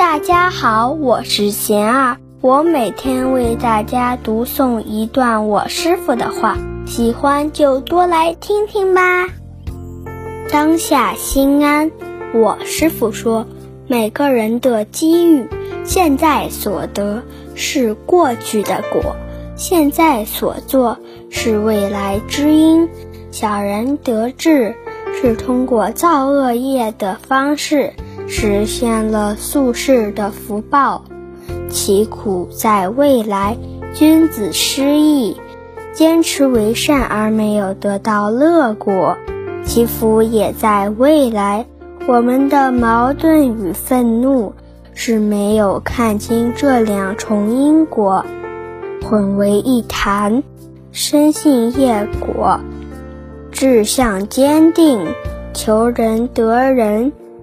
大家好，我是贤儿，我每天为大家读诵一段我师傅的话，喜欢就多来听听吧。当下心安，我师傅说，每个人的机遇，现在所得是过去的果，现在所做是未来之因。小人得志，是通过造恶业的方式。实现了宿世的福报，其苦在未来。君子失义，坚持为善而没有得到乐果，其福也在未来。我们的矛盾与愤怒是没有看清这两重因果，混为一谈，深信业果，志向坚定，求人得人。